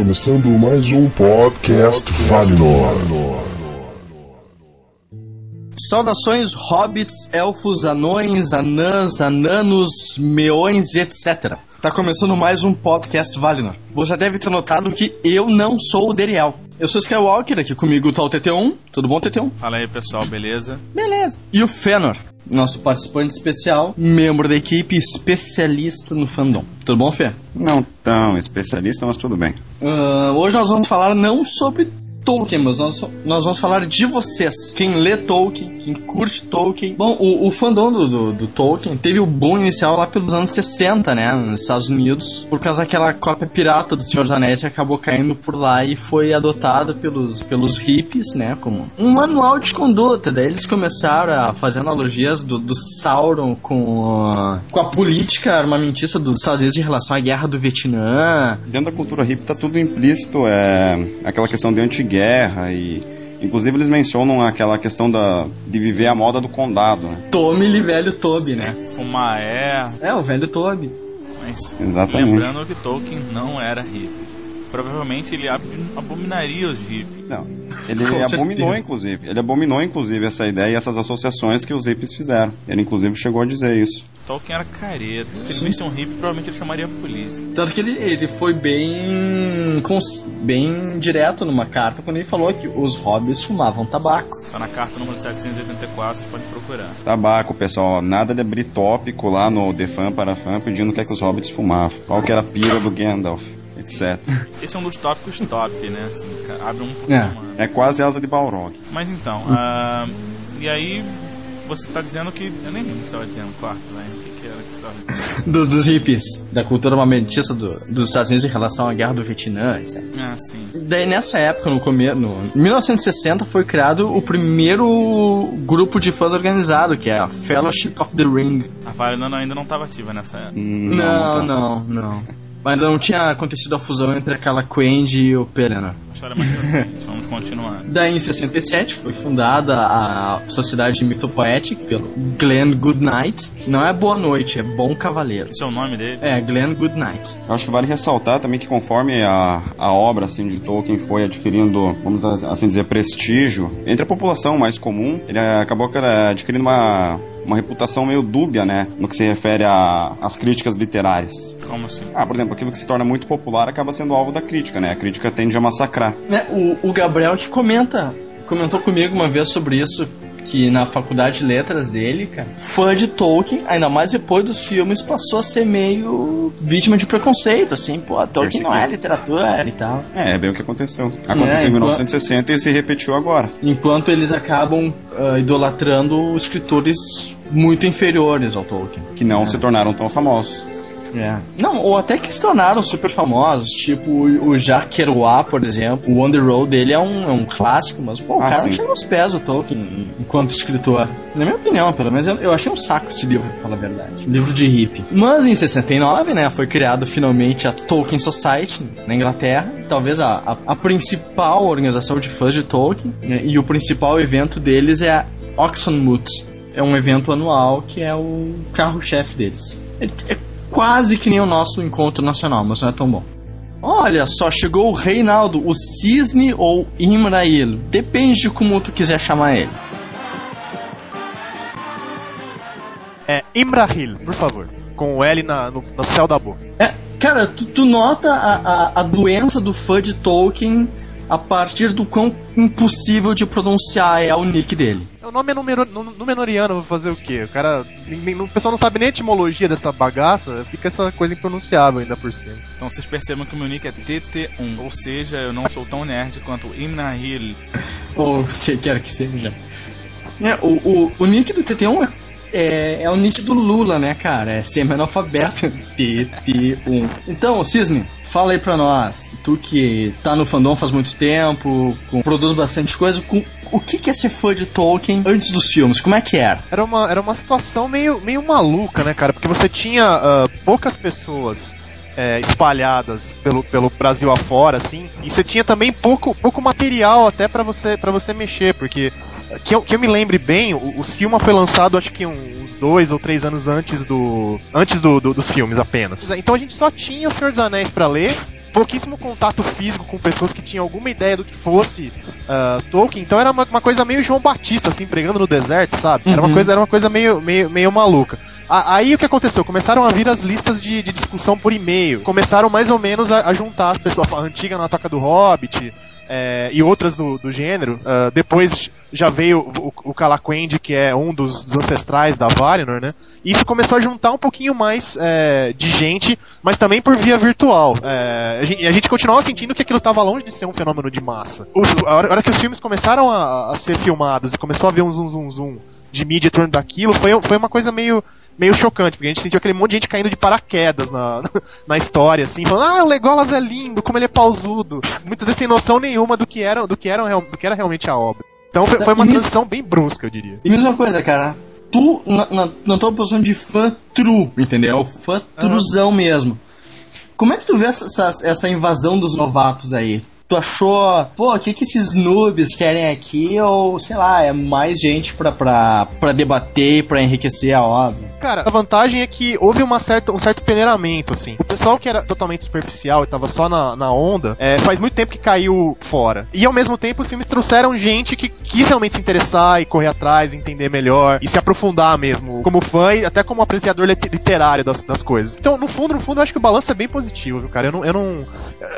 começando mais um podcast Valinor. Saudações, hobbits, elfos, anões, anãs, ananos, meões, etc. Tá começando mais um podcast Valinor. Você já deve ter notado que eu não sou o Deriel. Eu sou Skywalker, aqui comigo tá o TT1. Tudo bom, TT1? Fala aí, pessoal, beleza? Beleza. E o Fëanor, nosso participante especial, membro da equipe especialista no fandom. Tudo bom, Fê? Não tão especialista, mas tudo bem. Uh, hoje nós vamos falar não sobre Tolkien, mas nós, nós vamos falar de vocês. Quem lê Tolkien, quem curte Tolkien. Bom, o, o fandom do, do, do, Tolkien teve o boom inicial lá pelos anos 60, né? Nos Estados Unidos, por causa daquela cópia pirata do Senhor dos Anéis que acabou caindo por lá e foi adotada pelos, pelos hippies, né? Como um manual de conduta. Daí eles começaram a fazer analogias do, do Sauron com, a, com a política armamentista dos Estados Unidos em relação à guerra do Vietnã. Dentro da cultura hippie tá tudo implícito, é aquela questão de anti guerra e inclusive eles mencionam aquela questão da de viver a moda do condado, né? Tome velho Toby, né? Fumar é. É, o velho Toby. Mas Exatamente. lembrando que Tolkien não era hippie. Provavelmente ele abominaria os hippies. Não. Ele abominou, inclusive. Ele abominou, inclusive, essa ideia e essas associações que os hippies fizeram. Ele, inclusive, chegou a dizer isso. Tolkien era careta. Se ele visse um hippie, provavelmente ele chamaria a polícia. Tanto que ele, ele foi bem, bem direto numa carta quando ele falou que os hobbits fumavam tabaco. Tá na carta número 784, vocês podem procurar. Tabaco, pessoal. Nada de abrir tópico lá no The Fan para Fã pedindo que, é que os hobbits fumavam. Qual que era a pira do Gandalf etc. Esse é um dos tópicos top, né? Assim, abre um é. é quase asa de Balrog. Mas então, uh, e aí você está dizendo que. Eu nem lembro o que você estava dizendo, quarto, né? O que, que era que você estava dizendo? dos, hippies, da cultura armamentista do, dos Estados Unidos em relação à guerra do Vietnã, etc. Ah, sim. Daí nessa época, no começo, no 1960, foi criado o primeiro grupo de fãs organizado, que é a Fellowship of the Ring. A Valinor ainda não estava ativa nessa época. Não, não, não. não. Mas não tinha acontecido a fusão entre aquela Quend e o Pelena. História mais Vamos continuar. Daí em 67 foi fundada a Sociedade Mythopoetic pelo Glenn Goodnight. Não é Boa Noite, é Bom Cavaleiro. Esse é o nome dele? É, Glenn Goodnight. Eu acho que vale ressaltar também que conforme a, a obra assim, de Tolkien foi adquirindo, vamos assim dizer, prestígio entre a população mais comum, ele acabou adquirindo uma uma reputação meio dúbia, né? No que se refere às críticas literárias. Como assim? Ah, por exemplo, aquilo que se torna muito popular acaba sendo alvo da crítica, né? A crítica tende a massacrar. É, o, o Gabriel que comenta, comentou comigo uma vez sobre isso, que na faculdade de letras dele, cara, fã de Tolkien, ainda mais depois dos filmes, passou a ser meio vítima de preconceito, assim, pô, Tolkien não é literatura e tal. É, é bem o que aconteceu. Aconteceu é, em 1960 e se repetiu agora. Enquanto eles acabam uh, idolatrando escritores muito inferiores ao Tolkien. Que não é. se tornaram tão famosos. É. Não, ou até que se tornaram super famosos, tipo o Jacques Kerouac, por exemplo. O On the Road dele é um, é um clássico, mas pô, o ah, cara sim. chega aos pés o Tolkien enquanto escritor. Na minha opinião, pelo menos, eu, eu achei um saco esse livro, pra falar a verdade. Livro de hippie. Mas em 69, né, foi criado finalmente a Tolkien Society na Inglaterra. Talvez a, a, a principal organização de fãs de Tolkien. Né, e o principal evento deles é a Oxenmoot. É um evento anual que é o carro-chefe deles. É, é quase que nem o nosso encontro nacional, mas não é tão bom. Olha só, chegou o Reinaldo, o Cisne ou Imrail. Depende de como tu quiser chamar ele. É Imrahil, por favor. Com o L na, no, no céu da boca. É, cara, tu, tu nota a, a, a doença do fã de Tolkien a partir do quão impossível de pronunciar é o nick dele. O nome é Númenoriano, vou fazer o quê? O cara. O pessoal não sabe nem a etimologia dessa bagaça, fica essa coisa impronunciável ainda por cima. Então vocês percebam que o meu nick é TT1, ou seja, eu não sou tão nerd quanto Imnahil. Ou que quer que seja. É, o, o, o nick do TT1 é, é, é o nick do Lula, né, cara? É semi-analfabeto. TT1. Então, Cisne, fala aí pra nós. Tu que tá no fandom faz muito tempo, produz bastante coisa, com o que, que é ser fã de Tolkien antes dos filmes? Como é que era? Era uma, era uma situação meio, meio maluca, né, cara? Porque você tinha uh, poucas pessoas é, espalhadas pelo, pelo Brasil afora, assim, e você tinha também pouco, pouco material até para você para você mexer, porque que eu, que eu me lembre bem, o, o Silma foi lançado acho que uns dois ou três anos antes do antes do, do, dos filmes apenas. Então a gente só tinha o Senhor dos Anéis para ler pouquíssimo contato físico com pessoas que tinham alguma ideia do que fosse uh, Tolkien, então era uma, uma, coisa meio João Batista, assim, pregando no deserto, sabe? Era uma uhum. coisa, era uma coisa meio, meio, meio maluca. Aí o que aconteceu? Começaram a vir as listas de, de discussão por e-mail. Começaram mais ou menos a, a juntar as pessoas, a antiga na Toca do Hobbit, é, e outras do, do gênero. Uh, depois já veio o, o que é um dos, dos, ancestrais da Valinor, né? E isso começou a juntar um pouquinho mais é, de gente, mas também por via virtual. É, a, gente, a, gente, continuava sentindo que aquilo estava longe de ser um fenômeno de massa. O, a, hora, a, hora, que os filmes começaram a, a, ser filmados e começou a ver um zoom zoom zoom de mídia em torno daquilo, foi, foi uma coisa meio meio chocante, porque a gente sentiu aquele monte de gente caindo de paraquedas na, na história, assim, falando, ah, o Legolas é lindo, como ele é pausudo. Muitas vezes sem noção nenhuma do que era, do que era, do que era realmente a obra. Então foi, foi uma transição bem brusca, eu diria. E mesma coisa, cara, tu, na, na, na tua posição de fã true, entendeu? Fã truzão mesmo. Como é que tu vê essa, essa invasão dos novatos aí? Tu achou, pô, o que, que esses noobs querem aqui? Ou, sei lá, é mais gente pra, pra, pra debater, pra enriquecer a obra? Cara, a vantagem é que houve uma certa, um certo peneiramento, assim. O pessoal que era totalmente superficial e tava só na, na onda, é, faz muito tempo que caiu fora. E ao mesmo tempo os filmes trouxeram gente que quis realmente se interessar e correr atrás, entender melhor e se aprofundar mesmo, como fã e até como apreciador literário das, das coisas. Então, no fundo, no fundo, eu acho que o balanço é bem positivo, viu, cara? Eu não. Eu não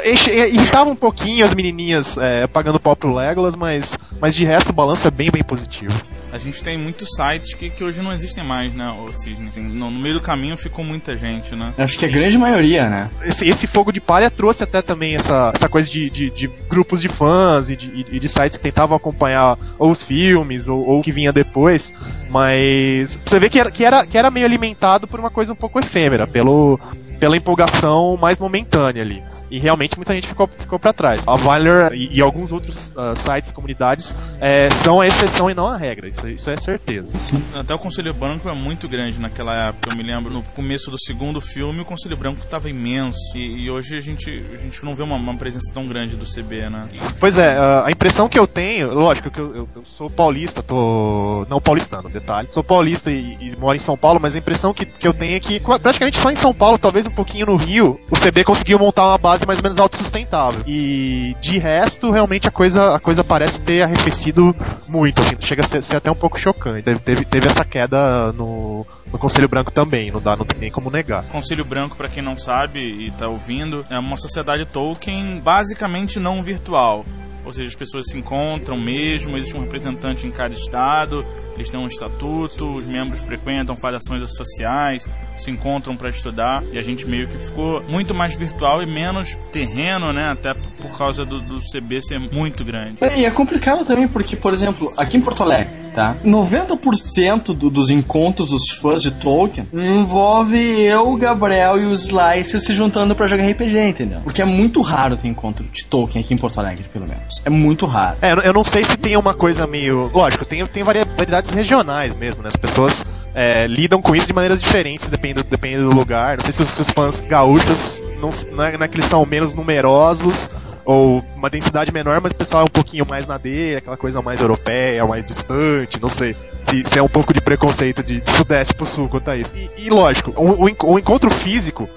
irritava um pouquinho as menininhas é, pagando pau pro Legolas, mas, mas de resto o balanço é bem, bem positivo. A gente tem muitos sites que, que hoje não existem mais, né, o Cisne? Assim, no, no, meio do caminho ficou muita gente, né? Acho que a grande maioria, né? Esse, esse fogo de palha trouxe até também essa, essa coisa de, de, de grupos de fãs e de, e de, sites que tentavam acompanhar ou os filmes ou, ou o que vinha depois, mas você vê que era, que, era, que era meio alimentado por uma coisa um pouco efêmera, pelo, pela empolgação mais momentânea ali e realmente muita gente ficou, ficou para trás. A Valor e, e alguns outros uh, sites e comunidades é, são a exceção e não a regra, isso, isso é certeza. Sim. Até o Conselho Branco é muito grande naquela época, eu me lembro, no começo do segundo filme o Conselho Branco estava imenso e, e, hoje a gente, a gente não vê uma, uma, presença tão grande do CB, né? Pois é, a impressão que eu tenho, lógico que eu, eu, eu sou paulista, tô. não paulistano, detalhe, sou paulista e, e, moro em São Paulo, mas a impressão que, que eu tenho é que praticamente só em São Paulo, talvez um pouquinho no Rio, o CB conseguiu montar uma base mais ou menos autossustentável. E de resto, realmente a coisa, a coisa parece ter arrefecido muito, assim, chega a ser, ser até um pouco chocante. Teve, teve, teve essa queda no, no Conselho Branco também, não dá, não tem nem como negar. Conselho Branco, para quem não sabe e tá ouvindo, é uma sociedade Tolkien basicamente não virtual. Ou seja, as pessoas se encontram mesmo, existe um representante em cada estado, eles têm um estatuto, os membros frequentam, fazem ações sociais, se encontram para estudar, e a gente meio que ficou muito mais virtual e menos terreno, né? Até por causa do, do CB ser muito grande. É, e é complicado também porque, por exemplo, aqui em Porto Alegre, tá? 90% do, dos encontros dos fãs de Tolkien envolve eu, o Gabriel e o Slicer se juntando para jogar RPG, entendeu? Porque é muito raro ter encontro de Tolkien aqui em Porto Alegre, pelo menos. É muito raro. É, eu não sei se tem uma coisa meio. Lógico, tem, tem variedades regionais mesmo, né? As pessoas é, lidam com isso de maneiras diferentes, dependendo, dependendo do lugar. Não sei se os, se os fãs gaúchos não, não, é, não é que eles são menos numerosos ou uma densidade menor, mas o pessoal é um pouquinho mais na D, aquela coisa mais europeia, mais distante, não sei. Se, se é um pouco de preconceito de, de sudeste pro sul quanto a isso. E, e lógico, o, o, o, encontro físico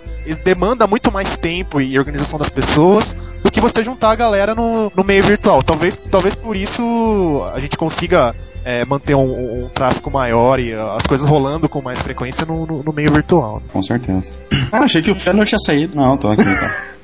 demanda muito mais tempo e organização das pessoas do que você juntar a galera no, no meio virtual. Talvez, talvez por isso a gente consiga é, manter um, um, tráfego maior e as coisas rolando com mais frequência no, no, no meio virtual. Com certeza. Ah, achei que o Fernando tinha saído. Não, tô aqui, tá.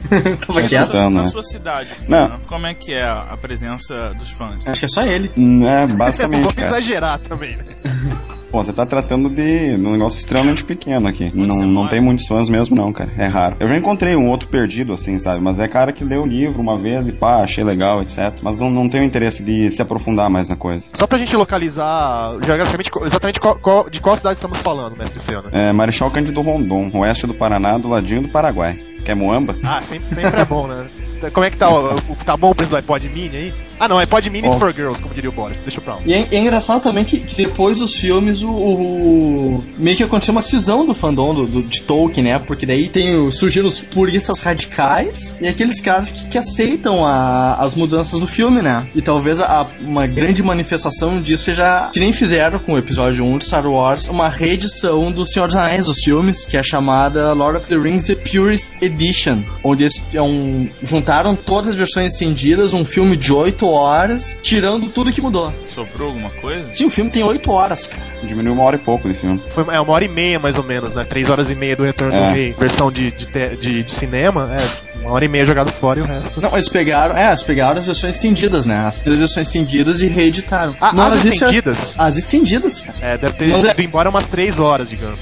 Tava quieto. Na, na sua cidade, não. como é que é a presença dos fãs? Acho que é só ele. É, basicamente. Vou exagerar também, né? Pô, você tá tratando de um negócio extremamente pequeno aqui. não, não tem muitos fãs mesmo, não, cara. É raro. Eu já encontrei um outro perdido, assim, sabe? Mas é cara que leu o livro uma vez e pá, achei legal, etc. Mas não, não tenho interesse de se aprofundar mais na coisa. Só pra gente localizar geograficamente, exatamente qual, qual, de qual cidade estamos falando, mestre Fiona? É Marechal Cândido Rondon, oeste do Paraná, do ladinho do Paraguai. Quer Moamba? Ah, sempre, sempre é bom, né? Como é que tá? O, tá bom o preço do iPod Mini aí? Ah, não, é Pod Minis oh. for Girls, como diria o Boris. Deixa pra lá. E é, é, engraçado também que, que, depois dos filmes, o, o, meio que aconteceu uma cisão do fandom do, do, de Tolkien, né? Porque daí tem, surgiram os puristas radicais e aqueles caras que, que aceitam a, as mudanças do filme, né? E talvez a, uma grande manifestação disso seja que nem fizeram com o episódio 1 de Star Wars, uma reedição do Senhor dos Anéis, dos filmes, que é chamada Lord of the Rings The Purest Edition, onde eles é um, juntaram todas as versões estendidas, um filme de 8 horas, tirando tudo que mudou. Sobrou alguma coisa? Sim, o filme tem 8 horas, cara. Diminuiu uma hora e pouco de filme. Foi, é uma hora e meia, mais ou menos, né? Três horas e meia do Retorno é. do Rei. Versão de, de, de, de cinema, é uma hora e meia jogado fora e o resto. Não, eles pegaram. É, eles pegaram as versões estendidas, né? As três versões estendidas e reeditaram. Ah, Não, as estendidas? É, as estendidas, cara. É, deve ter Mas ido é... embora umas três horas, digamos.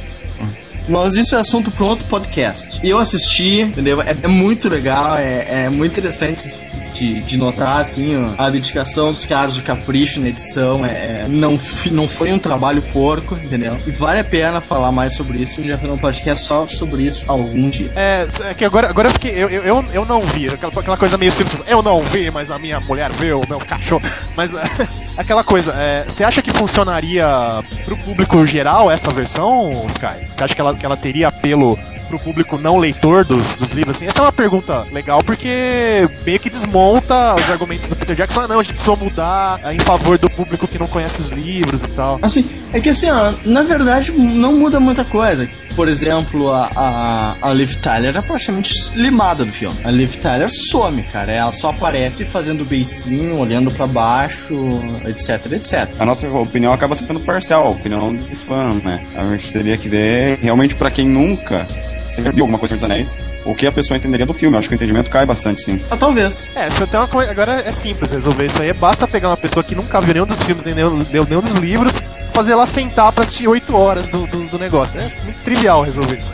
Mas isso é assunto para outro podcast. E eu assisti, entendeu? É, é muito legal, é, é, muito interessante de, de notar, assim, a dedicação dos caras, o capricho na edição. É, é não, não foi um trabalho porco, entendeu? E vale a pena falar mais sobre isso. Já fazer um podcast só sobre isso algum dia. É, é que agora, agora eu fiquei. Eu, eu, eu não vi, aquela, aquela coisa meio simples. Eu não vi, mas a minha mulher viu, o meu cachorro. Mas aquela coisa, é, você acha que funcionaria pro público geral essa versão, Sky? Você acha que ela que ela teria apelo pro público não leitor dos, dos livros, assim? Essa é uma pergunta legal, porque meio que desmonta os argumentos do Peter Jackson. Ah, não, a gente precisa mudar em favor do público que não conhece os livros e tal. Assim, é que assim, ó, na verdade não muda muita coisa. Por exemplo, a, a, a Liv Tyler é praticamente limada do filme. A Liv Tyler some, cara. Ela só aparece fazendo beicinho, olhando para baixo, etc, etc. A nossa opinião acaba sendo parcial, a opinião de fã, né? A gente teria que ver realmente para quem nunca sempre viu alguma coisa dos Anéis, o que a pessoa entenderia do filme. Eu acho que o entendimento cai bastante, sim. Ah, talvez. É, se eu tenho uma coisa. Agora é simples resolver isso aí. Basta pegar uma pessoa que nunca viu nenhum dos filmes, nem nenhum, nenhum dos livros, fazer ela sentar pra assistir 8 horas do, do, do negócio. É muito trivial resolver isso.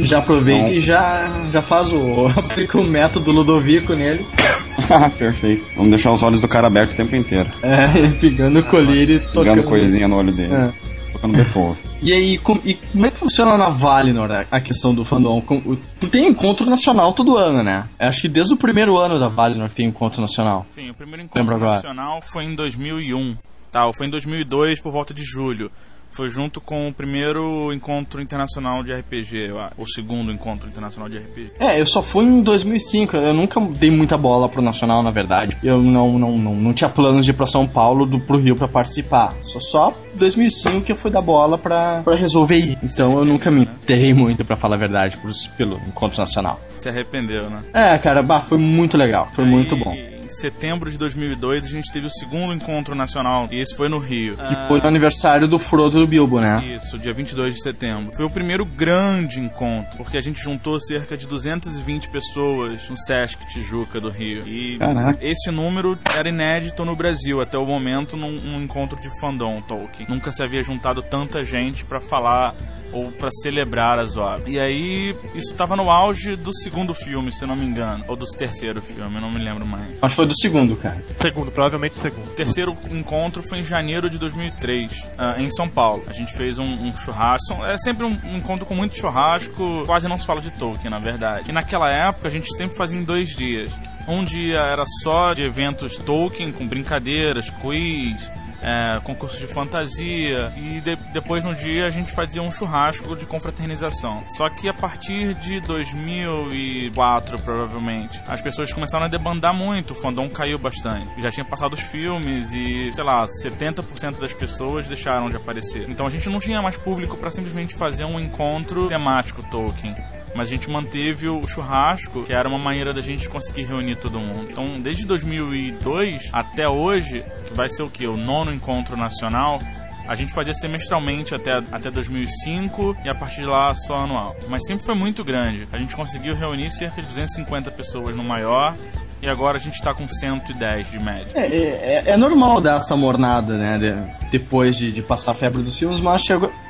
Já aproveita então... e já, já faz o. aplica o método Ludovico nele. Perfeito. Vamos deixar os olhos do cara abertos o tempo inteiro. É, pegando o colírio e tocando. Pegando coisinha no olho dele. É. Tocando Beethoven. E aí, com, e como é que funciona na Valinor a questão do fandom? Com, tem encontro nacional todo ano, né? Acho que desde o primeiro ano da Valinor tem encontro nacional. Sim, o primeiro encontro nacional foi em 2001. Tá, foi em 2002 por volta de julho. Foi junto com o primeiro encontro internacional de RPG, o segundo encontro internacional de RPG. É, eu só fui em 2005, eu nunca dei muita bola pro nacional, na verdade. Eu não, não, não, não tinha planos de ir pra São Paulo do, pro Rio para participar. Só só 2005 que eu fui dar bola pra, pra resolver ir. Então eu nunca me enterrei muito, para falar a verdade, por, pelo encontro nacional. Se arrependeu, né? É, cara, bah, foi muito legal, foi Aí... muito bom em setembro de 2002 a gente teve o segundo encontro nacional e esse foi no Rio. Que foi no aniversário do Frodo do Bilbo, né? Isso, dia 22 de setembro. Foi o primeiro grande encontro, porque a gente juntou cerca de 220 pessoas no Sesc Tijuca do Rio. E Caraca. esse número era inédito no Brasil até o momento num, num encontro de fandom Tolkien. Nunca se havia juntado tanta gente para falar ou para celebrar as obras. E aí, isso estava no auge do segundo filme, se não me engano, ou do terceiro filme, não me lembro mais. Acho que foi do segundo, cara. Segundo, provavelmente segundo. O terceiro encontro foi em janeiro de 2003, uh, ah, em São Paulo. A gente fez um, um churrasco, é sempre um, um, encontro com muito churrasco, quase não se fala de Tolkien, na verdade. E naquela época a gente sempre fazia em dois dias. Um dia era só de eventos Tolkien, com brincadeiras, quiz, é, concurso de fantasia e de, depois no dia a gente fazia um churrasco de confraternização. Só que a partir de 2004, provavelmente, as pessoas começaram a debandar muito, o fandom caiu bastante. Já tinha passado os filmes e, sei lá, 70% das pessoas deixaram de aparecer. Então a gente não tinha mais público para simplesmente fazer um encontro temático Tolkien mas a gente manteve o churrasco, que era uma maneira da gente conseguir reunir todo mundo. Então, desde 2002 até hoje, que vai ser o que? O nono encontro nacional, a gente fazia semestralmente até, até 2005 e a partir de lá só anual. Mas sempre foi muito grande. A gente conseguiu reunir cerca de 250 pessoas no maior e agora a gente está com 110 de média. É, é, é, normal dar essa mornada, né? De, depois de, de, passar a febre dos filmes, mas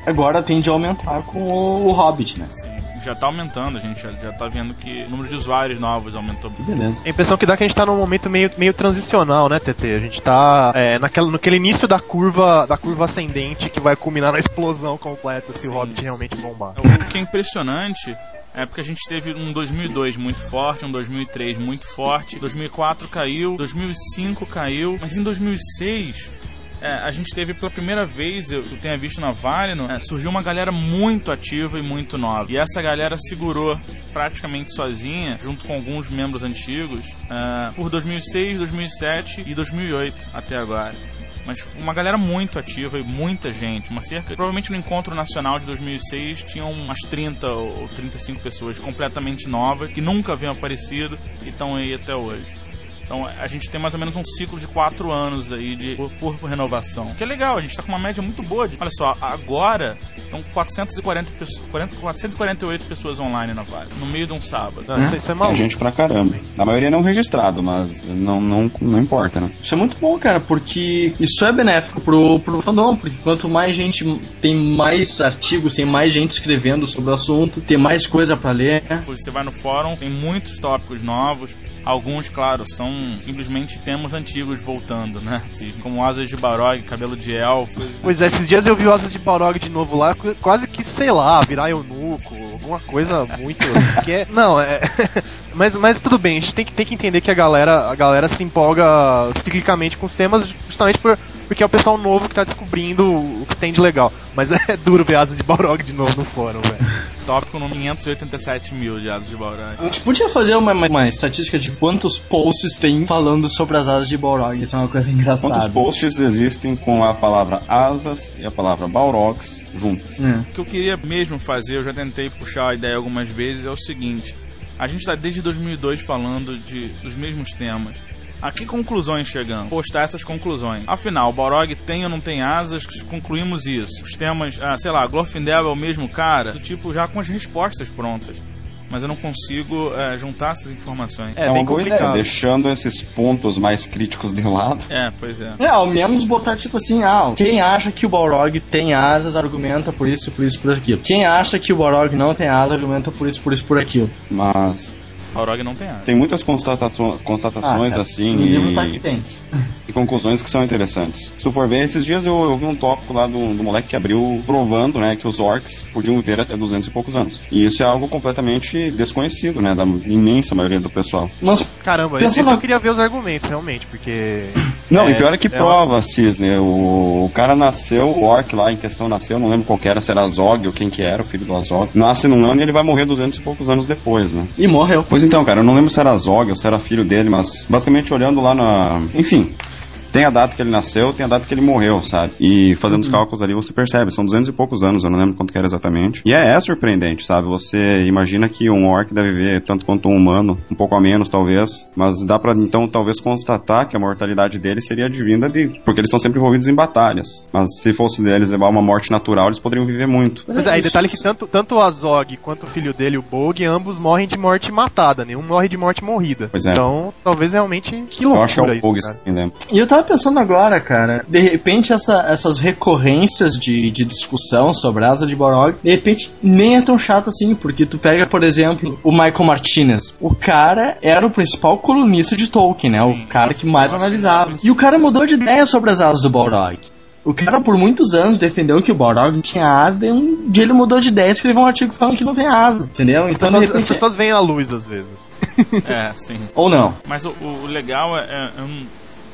agora tende a aumentar com o, o Hobbit, né? Sim já tá aumentando, a gente já, já tá vendo que o número de usuários novos aumentou. Beleza. A impressão que dá é que a gente tá num momento meio, meio transicional, né, TT? A gente tá é, naquela, naquele início da curva da curva ascendente que vai culminar na explosão completa se Sim. o Hobbit realmente bombar. O que é impressionante É porque a gente teve um 2002 muito forte, um 2003 muito forte, 2004 caiu, 2005 caiu, mas em 2006 é, a gente teve pela primeira vez, eu, tenha visto na Valino, é, surgiu uma galera muito ativa e muito nova. E essa galera segurou praticamente sozinha, junto com alguns membros antigos, é, por 2006, 2007 e 2008 até agora mas uma galera muito ativa e muita gente, uma cerca, provavelmente no encontro nacional de 2006 tinham umas 30 ou 35 pessoas completamente novas que nunca haviam aparecido e estão aí até hoje. Então a gente tem mais ou menos um ciclo de quatro anos aí de por, por renovação. Que é legal, a gente está com uma média muito boa. De, olha só, agora estão 440 40, 448 pessoas online na Vale, no meio de um sábado. Não, isso, isso é, maluco. é gente pra caramba. A maioria não registrado, mas não, não, não importa, né? Isso é muito bom, cara, porque isso é benéfico pro, pro fandom, porque quanto mais gente tem mais artigos, tem mais gente escrevendo sobre o assunto, tem mais coisa para ler. Você vai no fórum, tem muitos tópicos novos Alguns, claro, são simplesmente temas antigos voltando, né? Assim, como Asas de Balrog, Cabelo de Elfo. Pois é, esses dias eu vi Asas de Balrog de novo lá, quase que, sei lá, virar eunuco, alguma coisa muito... que é, não, é... mas, mas tudo bem, a gente tem que, tem que entender que a galera, a galera se empolga ciclicamente com os temas justamente por porque é o pessoal novo que tá descobrindo o que tem de legal. Mas é duro ver asas de Balrog de novo no fórum, velho. Tópico no 587 mil de asas de Balrog. A gente podia fazer uma, uma, estatística de quantos posts tem falando sobre as asas de Balrog. Isso é uma coisa engraçada. Quantos posts existem com a palavra asas e a palavra Balrogs juntas? É. O que eu queria mesmo fazer, eu já tentei puxar a ideia algumas vezes, é o seguinte. A gente está desde 2002 falando de, dos mesmos temas. A que conclusões chegamos? Postar essas conclusões. Afinal, o Balrog tem ou não tem asas? Concluímos isso. Os temas, ah, sei lá, Glorfindel é o mesmo cara? Do tipo, já com as respostas prontas mas eu não consigo é, juntar essas informações. É, é uma boa ideia, deixando esses pontos mais críticos de lado. É, pois é. É, ao menos botar tipo assim, ah, quem acha que o Balrog tem asas argumenta por isso, por isso, por aquilo. Quem acha que o Balrog não tem asas argumenta por isso, por isso, por aquilo. Mas Balrog não tem Tem muitas constatações, constatações ah, assim e, tá e, conclusões que são interessantes. Se tu for ver, esses dias eu, eu vi um tópico lá do, do moleque que abriu provando né, que os orcs podiam viver até 200 e poucos anos. E isso é algo completamente desconhecido, né, da imensa maioria do pessoal. Mas, caramba, eu só queria ver os argumentos, realmente, porque... Não, é, e pior é que é prova, uma... Cisne. O, o cara nasceu, o orc lá em questão nasceu, não lembro qual era, se era Azog ou quem que era, o filho do Azog. Nasce num ano e ele vai morrer 200 e poucos anos depois, né? E morreu. Pois então, cara, eu não lembro se era Zog ou se era filho dele, mas basicamente olhando lá na. Enfim, tem a data que ele nasceu, tem a data que ele morreu, sabe? E fazendo os uhum. cálculos ali você percebe, são duzentos e poucos anos, eu não lembro quanto que era exatamente. E é, é, surpreendente, sabe? Você imagina que um orc deve viver tanto quanto um humano, um pouco a menos talvez, mas dá para então talvez constatar que a mortalidade deles seria advinda de porque eles são sempre envolvidos em batalhas. Mas se fosse deles levar uma morte natural, eles poderiam viver muito. Mas é, aí detalhe que tanto, tanto o Azog quanto o filho dele, o Bog, ambos morrem de morte matada, nenhum morre de morte morrida. Pois é. Então, talvez realmente que loucura Eu acho que é o Bog, isso, sim, E eu tava pensando agora, cara. De repente, essa, essas recorrências de, de discussão sobre a Asa de Balrog, de repente, nem é tão chato assim, porque tu pega, por exemplo, o Michael Martinez. O cara era o principal colunista de Tolkien, né? O cara que mais analisava. E o cara mudou de ideia sobre as asas do Balrog. O cara por muitos anos defendeu que o Balrog tinha asa, e um dia ele mudou de ideia e escreveu um artigo falando que não tem asa, entendeu? Então, as, repente... as pessoas veem à luz às vezes. É, sim. Ou não. Mas o, o legal é, é, é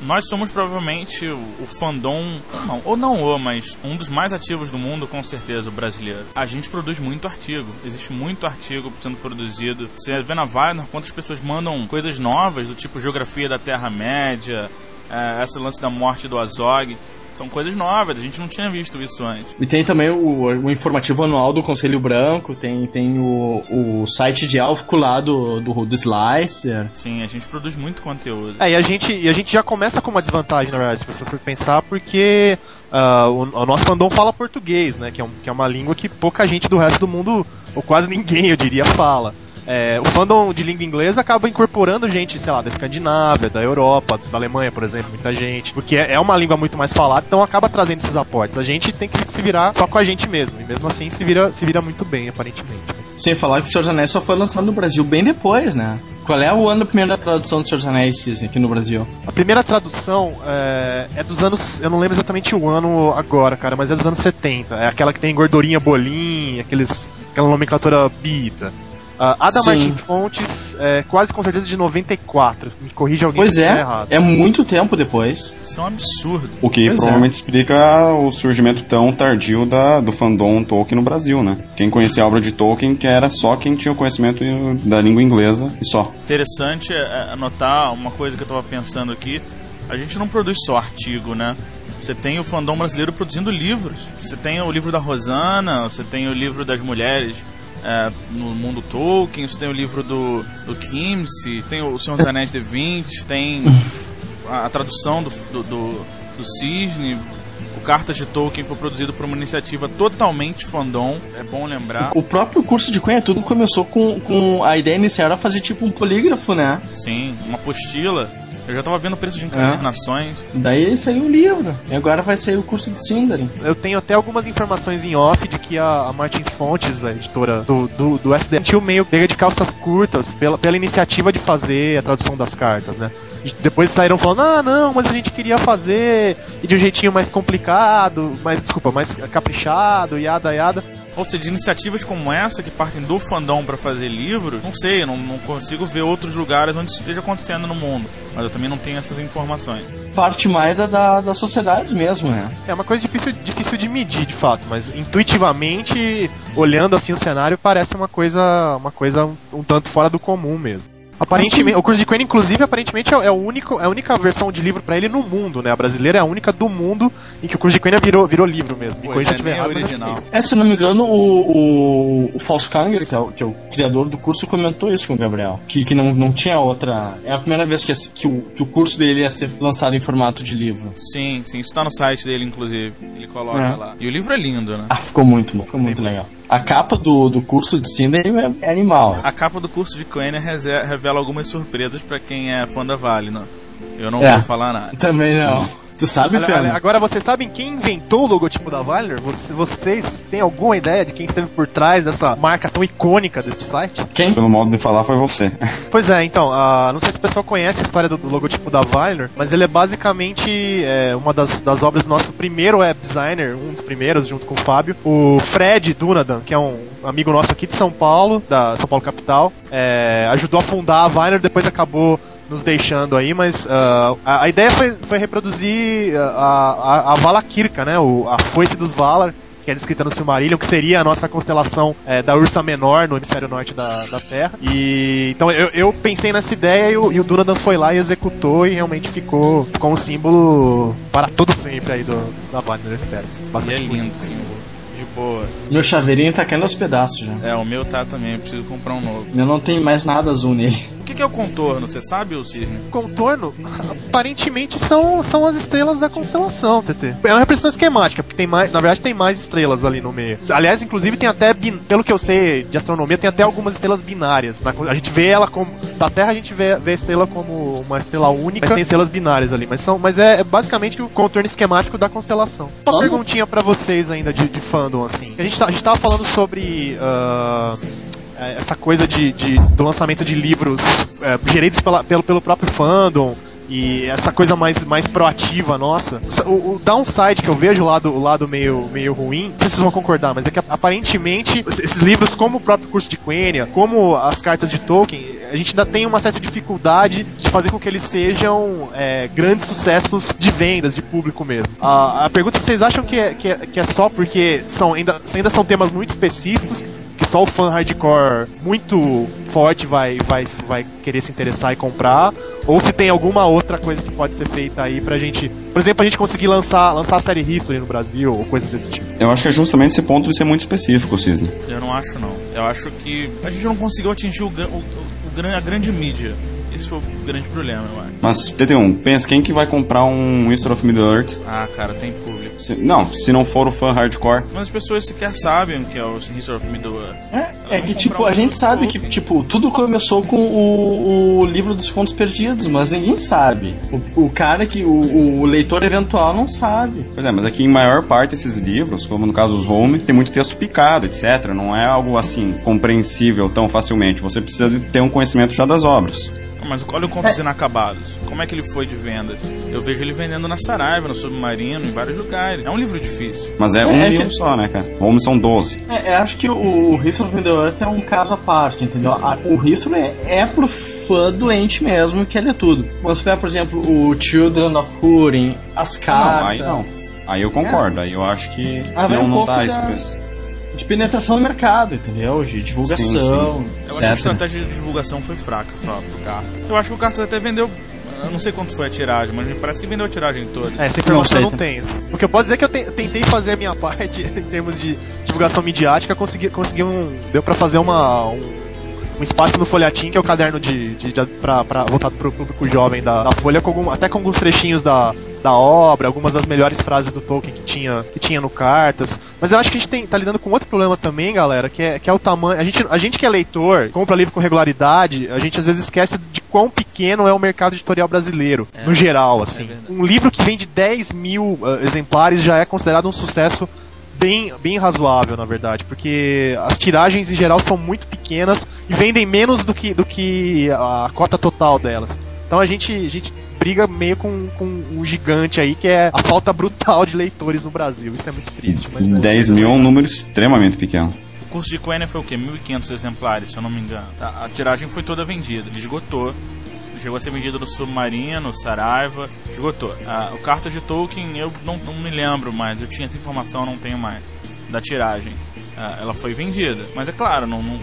nós somos provavelmente o, o fandom, não, ou não o, mas um dos mais ativos do mundo, com certeza, o brasileiro. A gente produz muito artigo, existe muito artigo sendo produzido. Você vê na Wagner quantas pessoas mandam coisas novas, do tipo Geografia da Terra-média, é, esse lance da morte do Azog. São coisas novas, a gente não tinha visto isso antes. E tem também o, o informativo anual do Conselho Branco, tem, tem o, o site de élfico lá do, do, do Slicer. Sim, a gente produz muito conteúdo. É, e a gente, e a gente já começa com uma desvantagem, na verdade, se você for pensar, porque uh, o, o, nosso fandom fala português, né? Que é, um, que é uma língua que pouca gente do resto do mundo, ou quase ninguém, eu diria, fala. É, o fandom de língua inglesa acaba incorporando gente, sei lá, da Escandinávia, da Europa, da Alemanha, por exemplo, muita gente, porque é uma língua muito mais falada, então acaba trazendo esses aportes. A gente tem que se virar só com a gente mesmo, e mesmo assim se vira, se vira muito bem, aparentemente. Sem falar que o Senhor dos Anéis só foi lançado no Brasil bem depois, né? Qual é o ano da primeira tradução do Senhor dos Anéis, Cisne, aqui no Brasil? A primeira tradução é, é, dos anos. Eu não lembro exatamente o ano agora, cara, mas é dos anos 70. É aquela que tem gordurinha bolinha, aqueles, aquela nomenclatura bita. Uh, a da Martins Fontes é quase com certeza de 94. Me corrija alguém pois se é, errado. é muito tempo depois. Isso é um absurdo. O que Pois é. provavelmente explica o surgimento tão tardio da, do fandom Tolkien no Brasil, né? Quem conhecia a obra de Tolkien que era só quem tinha o conhecimento da língua inglesa e só. Interessante é é anotar uma coisa que eu tava pensando aqui. A gente não produz só artigo, né? Você tem o fandom brasileiro produzindo livros. Você tem o livro da Rosana, você tem o livro das mulheres é, no mundo Tolkien, você tem o livro do, do Kimsey, tem o Senhor dos Anéis de 20, tem a, a tradução do, do, do, do Cisne. O Cartas de Tolkien foi produzido por uma iniciativa totalmente fandom, é bom lembrar. O próprio curso de Cunha tudo começou com, com a ideia inicial era fazer tipo um polígrafo, né? Sim, uma apostila. Eu já tava vendo o preço de encarnações. Daí saiu o livro. E agora vai sair o curso de Sindarin. Eu tenho até algumas informações em off de que a, a Martins Fontes, a editora do, do, do SD, tinha meio pega de calças curtas pela, pela iniciativa de fazer a tradução das cartas, né? E depois saíram falando, ah não, mas a gente queria fazer e de um jeitinho mais complicado, mais, desculpa, mais caprichado, yada yada. Ou seja, iniciativas como essa que partem do fandom para fazer livro, não sei, não, não consigo ver outros lugares onde isso esteja acontecendo no mundo. Mas eu também não tenho essas informações. Parte mais é da, das sociedades mesmo, né? É uma coisa difícil, difícil de medir, de fato, mas intuitivamente, olhando assim o cenário, parece uma coisa, uma coisa um, um tanto fora do comum mesmo. Aparentemente, o curso de Queen, inclusive, aparentemente é, o único, é a única versão de livro pra ele no mundo, né? A brasileira é a única do mundo em que o curso de Queen virou, virou livro mesmo. Pois é, tiver errado, mas original. É, se não me engano, o, o, o Falskanger, que é o, que é o criador do curso, comentou isso com o Gabriel. Que, que não, não tinha outra. É a primeira vez que, que, o, que o curso dele ia ser lançado em formato de livro. Sim, sim, isso tá no site dele, inclusive. Ele coloca É. lá. E o livro é lindo, né? Ah, ficou muito bom, ficou muito legal. A capa do, do curso de Sindarin é, é animal. A capa do curso de Quenya revela algumas surpresas pra quem é fã da Valinor. Eu não É. vou falar nada. Também não. Tu sabe, Olha, agora vocês sabem quem inventou o logotipo da Valor? Você- vocês têm alguma ideia de quem esteve por trás dessa marca tão icônica deste site? Quem? Pelo modo de falar, foi você. Pois é, então, ah, não sei se o pessoal conhece a história do, do logotipo da Valor, mas ele é basicamente é, uma das, das obras do nosso primeiro web designer, um dos primeiros, junto com o Fábio, o Fred Dunadan, que é um amigo nosso aqui de São Paulo, da São Paulo capital, é, ajudou a fundar a Valor, depois acabou nos deixando aí, mas ah, a, a ideia foi, foi reproduzir ah, a, a, a Valakirka, né, o, a foice dos Valar, que é descrita no Silmarillion, que seria a nossa constelação é, da Ursa Menor no hemisfério norte da, da Terra. E então eu, eu pensei nessa ideia e o, e o Dunadan foi lá e executou e realmente ficou, um símbolo para todo sempre aí do, da Valinor, eu espero. E é Bastante lindo, sim. De boa. Meu chaveirinho tá caindo aos pedaços já. É, o meu tá também, eu preciso comprar um novo. Eu não tenho mais nada azul nele. O que, que é o contorno? Você sabe, o Cisne? contorno, aparentemente são, são as estrelas da constelação, TT. É uma representação esquemática, porque tem mais, na verdade tem mais estrelas ali no meio. Aliás, inclusive tem até, bin- pelo que eu sei de astronomia, tem até algumas estrelas binárias. A gente vê ela como, da Terra a gente vê, vê a estrela como uma estrela única, mas tem estrelas binárias ali. Mas, são, mas é, é basicamente o contorno esquemático da constelação. Uma perguntinha pra vocês ainda de, de fandom, assim. A gente, tá, a gente tava falando sobre... é, essa coisa de, de- do lançamento de livros é, geridos pela- pelo, pelo próprio fandom e essa coisa mais, mais proativa nossa. O, o downside que eu vejo, o lado, o lado meio, meio ruim, não sei se vocês vão concordar, mas é que aparentemente esses livros, como o próprio curso de Quenya, como as cartas de Tolkien, a gente ainda tem uma certa dificuldade de fazer com que eles sejam é, grandes sucessos de vendas, de público mesmo. A, a pergunta é se vocês acham que é, que é, que é só porque são, ainda, ainda são temas muito específicos que só o fã hardcore muito forte vai, vai, vai querer se interessar e comprar, ou se tem alguma outra coisa que pode ser feita aí pra gente, por exemplo, a gente conseguir lançar, lançar a série History no Brasil, ou coisas desse tipo. Eu acho que é justamente esse ponto de ser muito específico, Cisne. Eu não acho, não. Eu acho que a gente não conseguiu atingir o, o- o a grande mídia. Esse foi o grande problema, eu acho. Mas, TT1, pensa quem que vai comprar um History of Middle-earth? Ah, cara, tem público. Se- não, se não for o fã hardcore. Mas as pessoas sequer sabem o que é o History of Middle-earth. É, é que, tipo, a gente sabe que, tipo, tudo começou com o, o livro dos contos perdidos, mas ninguém sabe. O, o cara que, o, o leitor eventual não sabe. Pois é, mas aqui em maior parte esses livros, como no caso os home, tem muito texto picado, etc. Não é algo assim compreensível tão facilmente. Você precisa de ter um conhecimento já das obras. Mas olha o Contos é. Inacabados. Como é que ele foi de vendas? Eu vejo ele vendendo na Saraiva, no Submarino, em vários lugares. É um livro difícil. Mas é, é um é livro que... só, né, cara? Ou são 12. É, acho que o History of Middle Earth é um caso à parte, entendeu? O History é, é pro fã doente mesmo que ele é tudo. Vamos pegar, por exemplo, o Children of Húrin, as cartas. Não, aí não. Aí eu concordo, é. aí eu acho que, ah, que não, um não tá isso da de penetração no mercado, entendeu? De divulgação. Sim, sim. Eu acho que a estratégia de divulgação foi fraca só pro Cartas. Eu acho que o Cartas até vendeu. Eu não sei quanto foi a tiragem, mas me parece que vendeu a tiragem toda. É, essa informação não, eu não tenho. O que eu posso dizer é que eu tentei fazer a minha parte em termos de divulgação midiática, consegui, consegui um. Deu pra fazer uma. Um, um espaço no Folhatim, que é o caderno de, de, de pra, pra, voltado pro público jovem da, da Folha, com algum, até com alguns trechinhos da, da obra, algumas das melhores frases do Tolkien que tinha, que tinha no Cartas. Mas eu acho que a gente tem, tá lidando com outro problema também, galera, que é, que é o tamanho. A gente, a gente que é leitor, compra livro com regularidade, a gente às vezes esquece de quão pequeno é o mercado editorial brasileiro, é, no geral, assim. É um livro que vende 10 mil uh, exemplares já é considerado um sucesso bem, bem razoável, na verdade, porque as tiragens em geral são muito pequenas e vendem menos do que, do que a cota total delas. Então a gente, a gente briga meio com, com um gigante aí, que é a falta brutal de leitores no Brasil. Isso é muito triste. Mas 10 é mil é um número extremamente pequeno. O curso de Quenya foi o quê? 1.500 exemplares, se eu não me engano. A, a tiragem foi toda vendida, esgotou. Chegou a ser vendido no Submarino, Saraiva, esgotou. Ah, o Carta de Tolkien eu não, não, me lembro mais, eu tinha essa informação, não tenho mais. Da tiragem. Ah, ela foi vendida. Mas é claro, não, não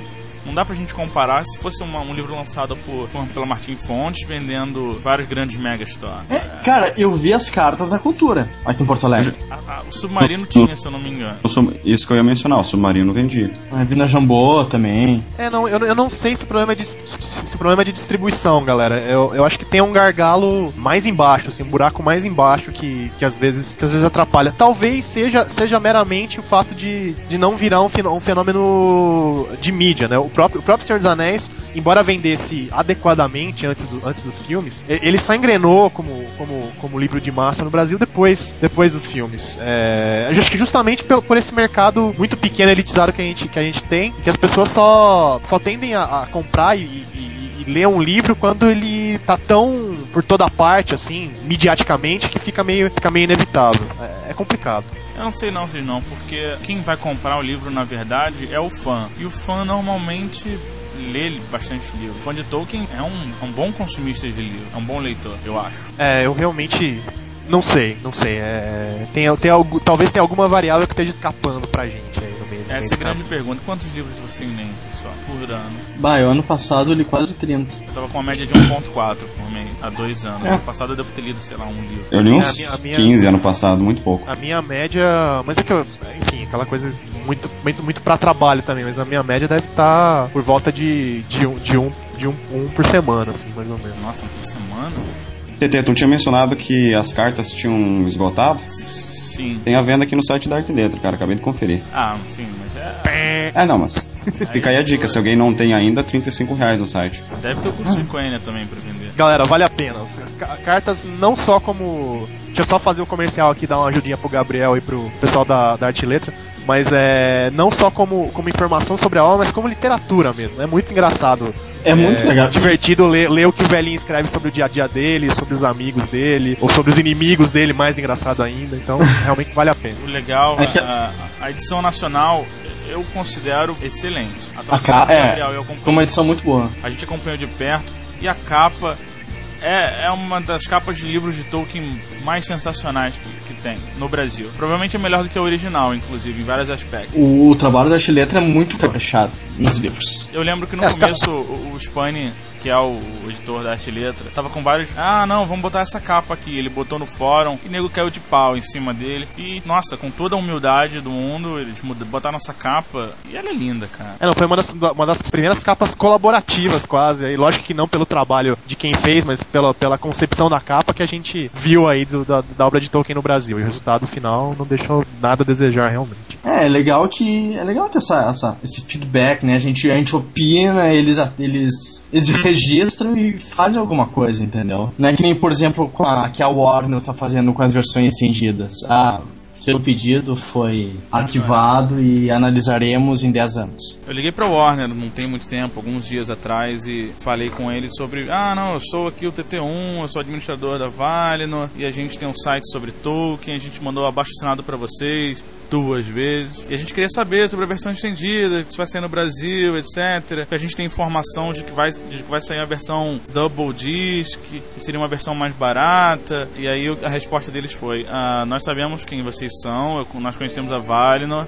não dá pra gente comparar se fosse uma, um livro lançado por, por, pela Martin Fontes, vendendo vários grandes megastores. É, cara, eu vi as cartas da cultura aqui em Porto Alegre. A, a, o Submarino tinha, se eu não me engano. Isso que eu ia mencionar, o Submarino vendia. Ah, vi na Jambô também. É, não, eu, eu não sei se o problema é de, se o problema é de distribuição, galera. Eu, eu acho que tem um gargalo mais embaixo, assim, um buraco mais embaixo que, que, às, vezes, que às vezes atrapalha. Talvez seja, seja meramente o fato de, de não virar um, um fenômeno de mídia, né? O próprio, o próprio Senhor dos Anéis, embora vendesse adequadamente antes, do, antes dos filmes, ele só engrenou como, como, como livro de massa no Brasil depois, depois dos filmes. É, acho que justamente por, por, esse mercado muito pequeno, elitizado que a gente, que a gente tem, que as pessoas só, só tendem a, a comprar e, e, e ler um livro quando ele tá tão por toda parte, assim, mediaticamente, que fica meio, fica meio inevitável. É, é complicado. Eu não sei não, se não, porque quem vai comprar o livro, na verdade, é o fã. E o fã normalmente lê bastante livro. O fã de Tolkien é um, é um bom consumista de livro, é um bom leitor, eu acho. É, eu realmente não sei, não sei. É, tem, tem algo, talvez tenha alguma variável que esteja escapando pra gente aí no meio. Essa é a grande pergunta. Quantos livros você lê, pessoal, por ano? Bah, eu ano passado eu li quase 30. Eu tava com uma média de 1.4 por mês, há dois anos. É. Ano passado eu devo ter lido, sei lá, um livro. Eu li uns a minha, a minha, 15 ano passado, muito pouco. A minha média, mas é que eu, enfim, aquela coisa muito, muito, muito pra trabalho também, mas a minha média deve estar tá por volta de, de, um, de, um, de um, um por semana, assim, mais ou menos. Nossa, um por semana? TT, tu tinha mencionado que as cartas tinham esgotado? Sim. Tem a venda aqui no site da Arte Letra, cara. Acabei de conferir. Ah, sim, mas é. É, não, mas. Fica aí a dica, se alguém não tem ainda, 35 reais no site. Deve ter o curso de também pra vender. Galera, vale a pena. Cartas não só como. Deixa eu só fazer o comercial aqui, dar uma ajudinha pro Gabriel e pro pessoal da, da Arte Letra mas é não só como, como informação sobre a obra, mas como literatura mesmo. É muito engraçado. É muito é, legal. divertido ler, ler o que o velhinho escreve sobre o dia a dia dele, sobre os amigos dele, ou sobre os inimigos dele, mais engraçado ainda. Então, realmente vale a pena. O legal, é que... a, a edição nacional eu considero excelente. A, a capa, é, como uma edição muito boa. A gente acompanhou de perto e a capa é, é uma das capas de livros de Tolkien mais sensacionais que, que, tem no Brasil. Provavelmente é melhor do que a original, inclusive, em vários aspectos. O, o trabalho da Chiletra é muito caprichado nos livros. Eu lembro que no começo o, o Spani que é o editor da arte letra, tava com vários. Ah, não, vamos botar essa capa aqui. Ele botou no fórum e o nego caiu de pau em cima dele. E, nossa, com toda a humildade do mundo, eles botaram essa capa e ela é linda, cara. É, não, foi uma das, uma das primeiras capas colaborativas, quase. E lógico que não pelo trabalho de quem fez, mas pela, pela concepção da capa que a gente viu aí do, da, da obra de Tolkien no Brasil. E o resultado final não deixou nada a desejar realmente. É, é legal que. É legal ter essa, essa, esse feedback, né? A gente, a gente opina, eles, eles, eles registram e fazem alguma coisa, entendeu? Não é que nem, por exemplo, com a, que a Warner tá fazendo com as versões estendidas. Ah, Seu pedido foi arquivado e analisaremos em 10 anos. Eu liguei pra Warner não tem muito tempo, alguns dias atrás, e falei com ele sobre: ah, não, eu sou aqui o TT1, eu sou administrador da Valinor, e a gente tem um site sobre Tolkien, a gente mandou abaixo assinado para vocês duas vezes. E a gente queria saber sobre a versão estendida, que vai sair no Brasil, etc. Que a gente tem informação de que vai, de que vai sair a versão Double Disc, que seria uma versão mais barata. E aí a resposta deles foi: ah, Nós sabemos quem vocês são, nós conhecemos a Valinor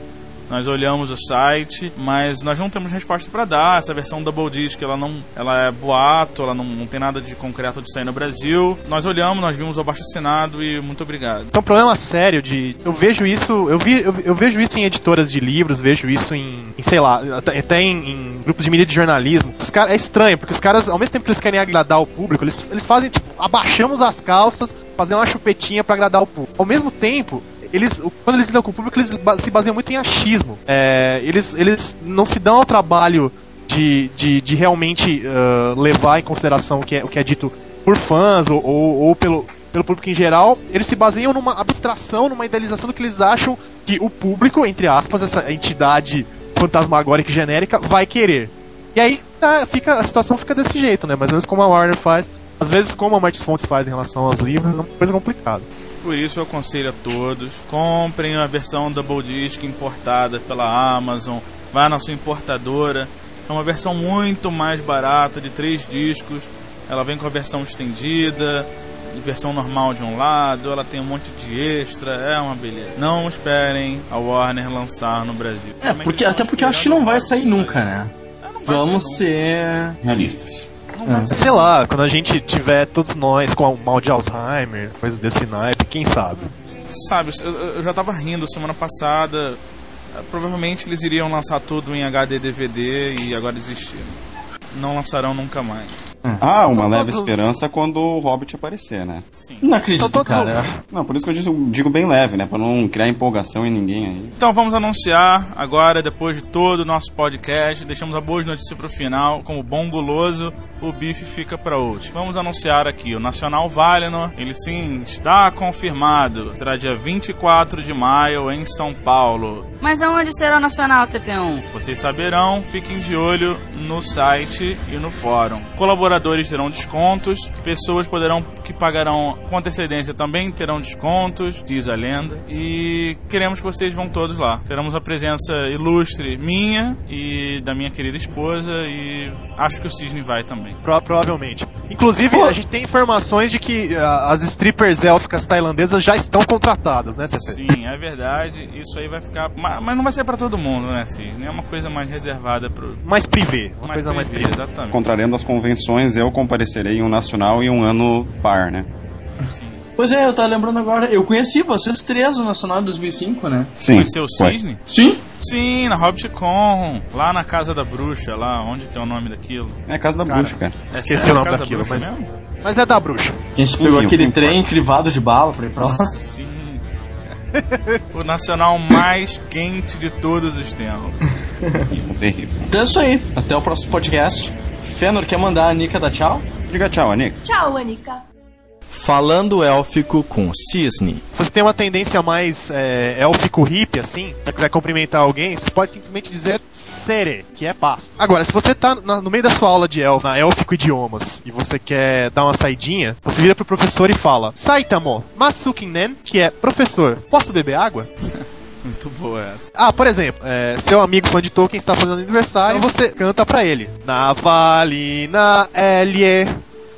nós olhamos o site, mas nós não temos resposta para dar. Essa versão Double Disc, ela não, ela é boato, ela não, não tem nada de concreto de sair no Brasil. Nós olhamos, nós vimos o abaixo assinado e muito obrigado. Então, problema sério de eu vejo isso, eu vi, eu, eu vejo isso em editoras de livros, vejo isso em, em sei lá, até, até em, em, grupos de mídia de jornalismo. Os é estranho, porque os caras, ao mesmo tempo que eles querem agradar o público, eles, eles fazem tipo, abaixamos as calças, fazer uma chupetinha para agradar o público. Ao mesmo tempo, eles, quando eles lidam com o público, eles se baseiam muito em achismo. É, eles, eles não se dão ao trabalho de, de, de realmente uh, levar em consideração o que é, o que é dito por fãs ou, ou, ou, pelo, pelo público em geral. Eles se baseiam numa abstração, numa idealização do que eles acham que o público, entre aspas, essa entidade fantasmagórica e genérica, vai querer. E aí tá, fica, a situação fica desse jeito, né? Mais ou menos como a Warner faz. Às vezes, como a Martins Fontes faz em relação aos livros, é uma coisa complicada. Por isso eu aconselho a todos, comprem a versão Double Disc importada pela Amazon, vá na sua importadora. É uma versão muito mais barata, de três discos. Ela vem com a versão estendida, versão normal de um lado, ela tem um monte de extra, é uma beleza. Não esperem a Warner lançar no Brasil. É, porque, até porque eu acho que não vai sair nunca, né? Vamos ser realistas. É. Sei lá, quando a gente tiver todos nós com mal de Alzheimer, coisas desse naipe, quem sabe? Sabe, eu, eu já tava rindo semana passada. Provavelmente eles iriam lançar tudo em HD DVD e agora desistiram. Não lançarão nunca mais. Hum. Ah, uma leve esperança quando o Hobbit aparecer, né? Sim. Não acredito, cara. Não, por isso que eu digo, digo, bem leve, né? Pra não criar empolgação em ninguém aí. Então vamos anunciar agora, depois de todo o nosso podcast, deixamos a boa notícia pro final. Como bom guloso, o bife fica pra último. Vamos anunciar aqui, o Nacional Valinor, ele sim está confirmado. Será dia 24 de maio em São Paulo. Mas aonde será o Nacional TT1? Vocês saberão, fiquem de olho no site e no fórum. Colaboradores terão descontos, pessoas poderão que pagarão com antecedência também terão descontos, diz a lenda. E queremos que vocês vão todos lá. Teremos a presença ilustre minha e da minha querida esposa e acho que o Cisne vai também. Pro provavelmente. Inclusive, Pô. a gente tem informações de que uh, as strippers élficas tailandesas já estão contratadas, né, Tete? Sim, é verdade. Isso aí vai ficar. Mas não vai ser para todo mundo, né, Cisne? É uma coisa mais reservada pro. Mais privê. Uma mais coisa mais privê. Exatamente. Contrariando as convenções, eu comparecerei em um nacional e um ano par, né? Sim. Pois é, eu tava lembrando agora. Eu conheci vocês três no Nacional de 2005, né? Sim. Conheceu o Cisne? Sim. Sim, na HobbitCon, lá na Casa da Bruxa, lá onde que é o nome daquilo. É a Casa da cara, Bruxa, cara. É Esqueci o nome daquilo, mas... Mesmo? mas é da Bruxa. Que a gente pegou aquele trem crivado de bala pra ir pra lá. Sim. o nacional mais quente de todos os tempos. Terrível. Então é isso aí. Até o próximo podcast. Fenor, quer mandar a Anica dar tchau? Diga tchau, Anica. Tchau, Anica. Falando élfico com cisne. Se você tem uma tendência mais é, élfico hippie, assim, se você quiser cumprimentar alguém, você pode simplesmente dizer sere, que é paz. Agora, se você tá no meio da sua aula de elfo, na élfico idiomas, e você quer dar uma saidinha, você vira pro professor e fala, Saitamo, Masukinen, que é professor, posso beber água? Muito boa essa. Ah, por exemplo, é, seu amigo fã de Tolkien está fazendo aniversário e você canta pra ele. Na Valina Elie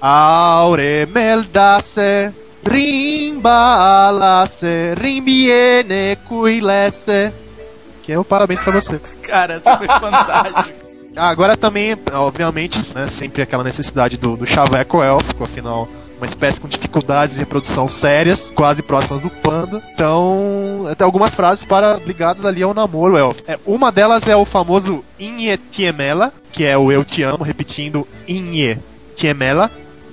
Aure meldase, rimbalase, rimbiene cuilese. Que é o parabéns pra você. Cara, essa foi fantástica. Ah, agora também, obviamente, né, sempre aquela necessidade do, do chaveco élfico, afinal, uma espécie com dificuldades de reprodução sérias, quase próximas do panda. Então, tem algumas frases para ligadas ali ao namoro élfico. É, uma delas é o famoso Inye Tiemela, que é o eu te amo, repetindo Inye Tiemela,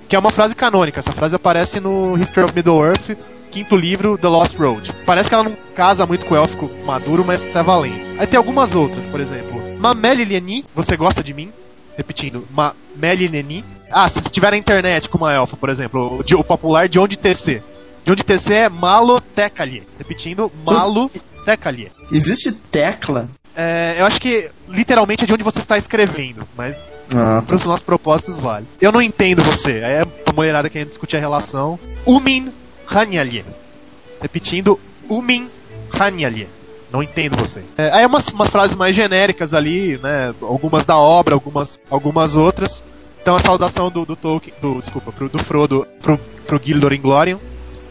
que é uma frase canônica. Essa frase aparece no History of Middle-earth, quinto livro, The Lost Road. Parece que ela não casa muito com o élfico maduro, mas tá valendo. Aí tem algumas outras, por exemplo. Mameli você gosta de mim? Repetindo, Mameli Ah, se tiver na internet com uma elfa, por exemplo, o, o popular de onde TC. De onde TC é malotecalhe. Repetindo, malotecalhe. Existe tecla? É, eu acho que literalmente é de onde você está escrevendo, mas Ah, para os nossos propósitos vale. Eu não entendo você. É uma mulherada querendo discutir a relação. Umin Hanyalye. Repetindo, Umin Hanyalye. Não entendo você. É, aí umas, umas frases mais genéricas ali, né? Algumas da obra, algumas, algumas outras. Então a saudação do, do Tolkien, do, desculpa, pro, do Frodo pro, pro Gildor Inglorium,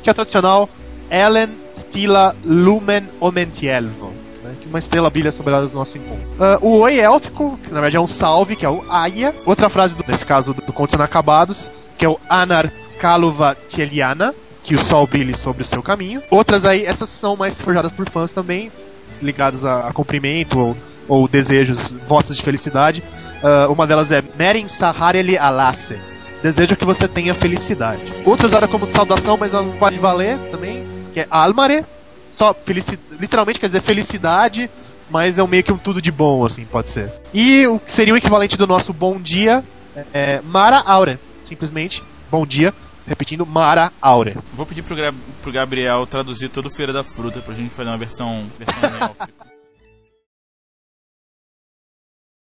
que é a tradicional Ellen Stila Lumen Omentielvo. né, Que uma estrela brilha sobre ela do nosso encontro. Ah, o Oi élfico, que na verdade é um salve, que é o Aya. Outra frase, do- nesse caso do, do Contos Inacabados, que é o Anar Kaluva Tieliana, que o sol brilhe sobre o seu caminho. Outras aí, essas são mais forjadas por fãs também, ligadas a, a cumprimento ou, ou desejos, votos de felicidade. Ah, uma delas é Merin Sahareli Alasse. Desejo que você tenha felicidade. Outra usada como saudação, mas não pode valer também, que é Almare. Só felici literalmente quer dizer felicidade, mas é um meio que um tudo de bom, assim, pode ser. E o que seria o equivalente do nosso bom dia é Mara Aure. Simplesmente, bom dia. Repetindo, Mara Aure. Vou pedir pro, Gra- pro Gabriel traduzir todo o Feira da Fruta pra gente fazer uma versão, versão.